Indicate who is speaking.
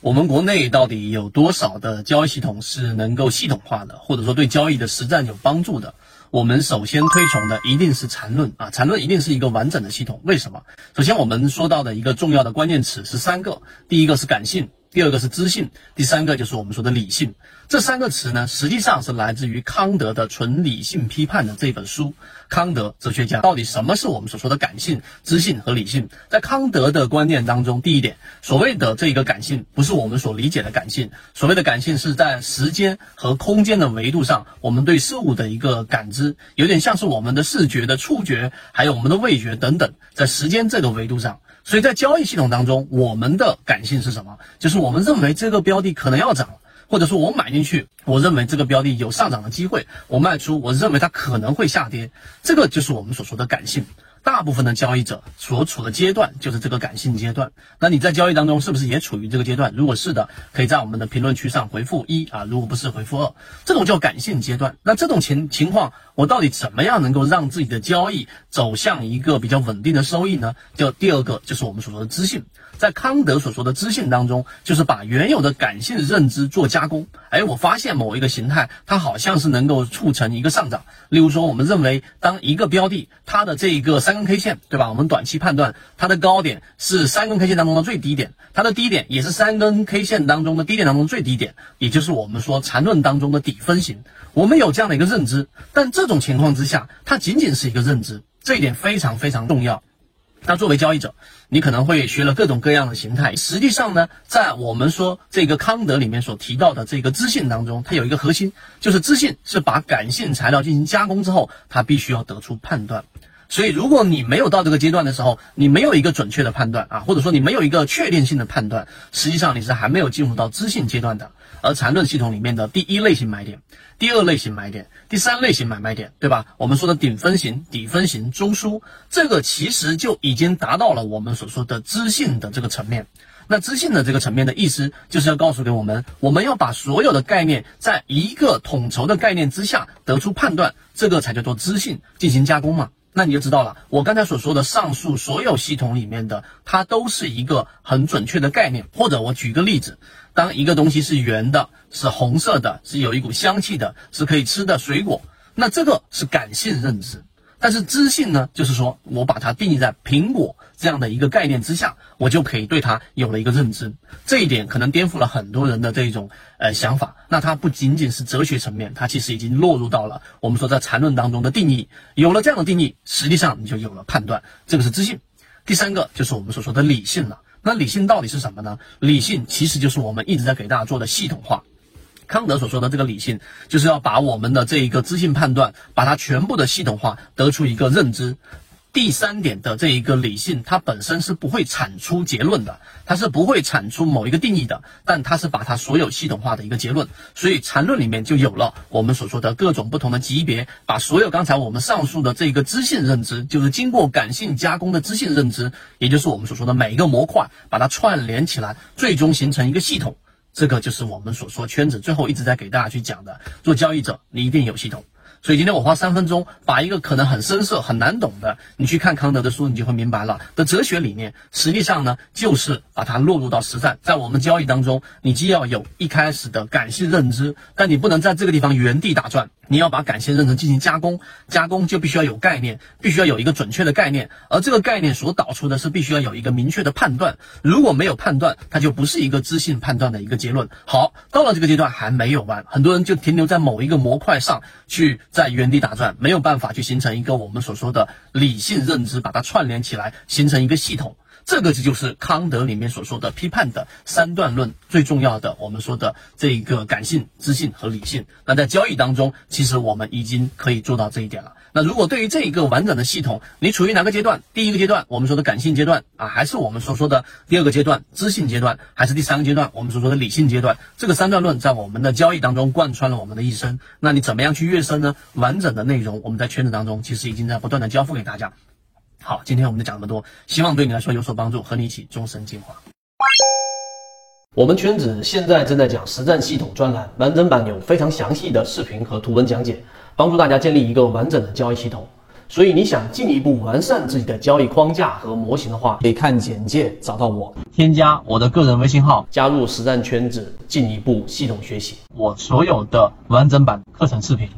Speaker 1: 我们国内到底有多少的交易系统是能够系统化的，或者说对交易的实战有帮助的？我们首先推崇的一定是缠论啊，缠论一定是一个完整的系统。为什么？首先我们说到的一个重要的关键词是三个，第一个是感性。第二个是知性，第三个就是我们说的理性。这三个词呢，实际上是来自于康德的《纯理性批判》的这本书。康德哲学家到底什么是我们所说的感性、知性和理性？在康德的观念当中，第一点，所谓的这个感性，不是我们所理解的感性。所谓的感性是在时间和空间的维度上，我们对事物的一个感知，有点像是我们的视觉的触觉，还有我们的味觉等等，在时间这个维度上。所以在交易系统当中，我们的感性是什么？就是我们认为这个标的可能要涨，或者说我买进去，我认为这个标的有上涨的机会；我卖出，我认为它可能会下跌。这个就是我们所说的感性。大部分的交易者所处的阶段就是这个感性阶段。那你在交易当中是不是也处于这个阶段？如果是的，可以在我们的评论区上回复一啊；如果不是，回复二。这种叫感性阶段。那这种情情况，我到底怎么样能够让自己的交易走向一个比较稳定的收益呢？就第二个就是我们所说的知性。在康德所说的知性当中，就是把原有的感性认知做加工。哎，我发现某一个形态，它好像是能够促成一个上涨。例如说，我们认为当一个标的它的这一个三根 K 线，对吧？我们短期判断它的高点是三根 K 线当中的最低点，它的低点也是三根 K 线当中的低点当中最低点，也就是我们说缠论当中的底分型。我们有这样的一个认知，但这种情况之下，它仅仅是一个认知，这一点非常非常重要。那作为交易者，你可能会学了各种各样的形态。实际上呢，在我们说这个康德里面所提到的这个知性当中，它有一个核心，就是知性是把感性材料进行加工之后，它必须要得出判断。所以，如果你没有到这个阶段的时候，你没有一个准确的判断啊，或者说你没有一个确定性的判断，实际上你是还没有进入到知性阶段的。而缠论系统里面的第一类型买点、第二类型买点、第三类型买卖点，对吧？我们说的顶分型、底分型、中枢，这个其实就已经达到了我们所说的知性的这个层面。那知性的这个层面的意思，就是要告诉给我们，我们要把所有的概念在一个统筹的概念之下得出判断，这个才叫做知性进行加工嘛。那你就知道了，我刚才所说的上述所有系统里面的，它都是一个很准确的概念。或者我举个例子，当一个东西是圆的，是红色的，是有一股香气的，是可以吃的水果，那这个是感性认知。但是知性呢，就是说我把它定义在苹果这样的一个概念之下，我就可以对它有了一个认知。这一点可能颠覆了很多人的这一种呃想法。那它不仅仅是哲学层面，它其实已经落入到了我们说在缠论当中的定义。有了这样的定义，实际上你就有了判断，这个是知性。第三个就是我们所说的理性了。那理性到底是什么呢？理性其实就是我们一直在给大家做的系统化。康德所说的这个理性，就是要把我们的这一个知性判断，把它全部的系统化，得出一个认知。第三点的这一个理性，它本身是不会产出结论的，它是不会产出某一个定义的，但它是把它所有系统化的一个结论。所以缠论里面就有了我们所说的各种不同的级别，把所有刚才我们上述的这个知性认知，就是经过感性加工的知性认知，也就是我们所说的每一个模块，把它串联起来，最终形成一个系统。这个就是我们所说圈子最后一直在给大家去讲的，做交易者你一定有系统。所以今天我花三分钟，把一个可能很深涩、很难懂的，你去看康德的书，你就会明白了的哲学理念。实际上呢，就是把它落入到实战。在我们交易当中，你既要有一开始的感性认知，但你不能在这个地方原地打转，你要把感性认知进行加工。加工就必须要有概念，必须要有一个准确的概念，而这个概念所导出的是必须要有一个明确的判断。如果没有判断，它就不是一个知性判断的一个结论。好，到了这个阶段还没有完，很多人就停留在某一个模块上去。在原地打转，没有办法去形成一个我们所说的理性认知，把它串联起来，形成一个系统。这个就是康德里面所说的批判的三段论最重要的，我们说的这一个感性、知性和理性。那在交易当中，其实我们已经可以做到这一点了。那如果对于这一个完整的系统，你处于哪个阶段？第一个阶段，我们说的感性阶段啊，还是我们所说的第二个阶段知性阶段，还是第三个阶段我们所说的理性阶段？这个三段论在我们的交易当中贯穿了我们的一生。那你怎么样去跃升呢？完整的内容我们在圈子当中其实已经在不断的交付给大家。好，今天我们就讲这么多，希望对你来说有所帮助，和你一起终身进化。
Speaker 2: 我们圈子现在正在讲实战系统专栏，完整版有非常详细的视频和图文讲解，帮助大家建立一个完整的交易系统。所以你想进一步完善自己的交易框架和模型的话，
Speaker 3: 可以看简介找到我，
Speaker 1: 添加我。的个人微信号，
Speaker 2: 加入实战圈子，进一步系统学习。
Speaker 1: 我。所有的完整版课程视频。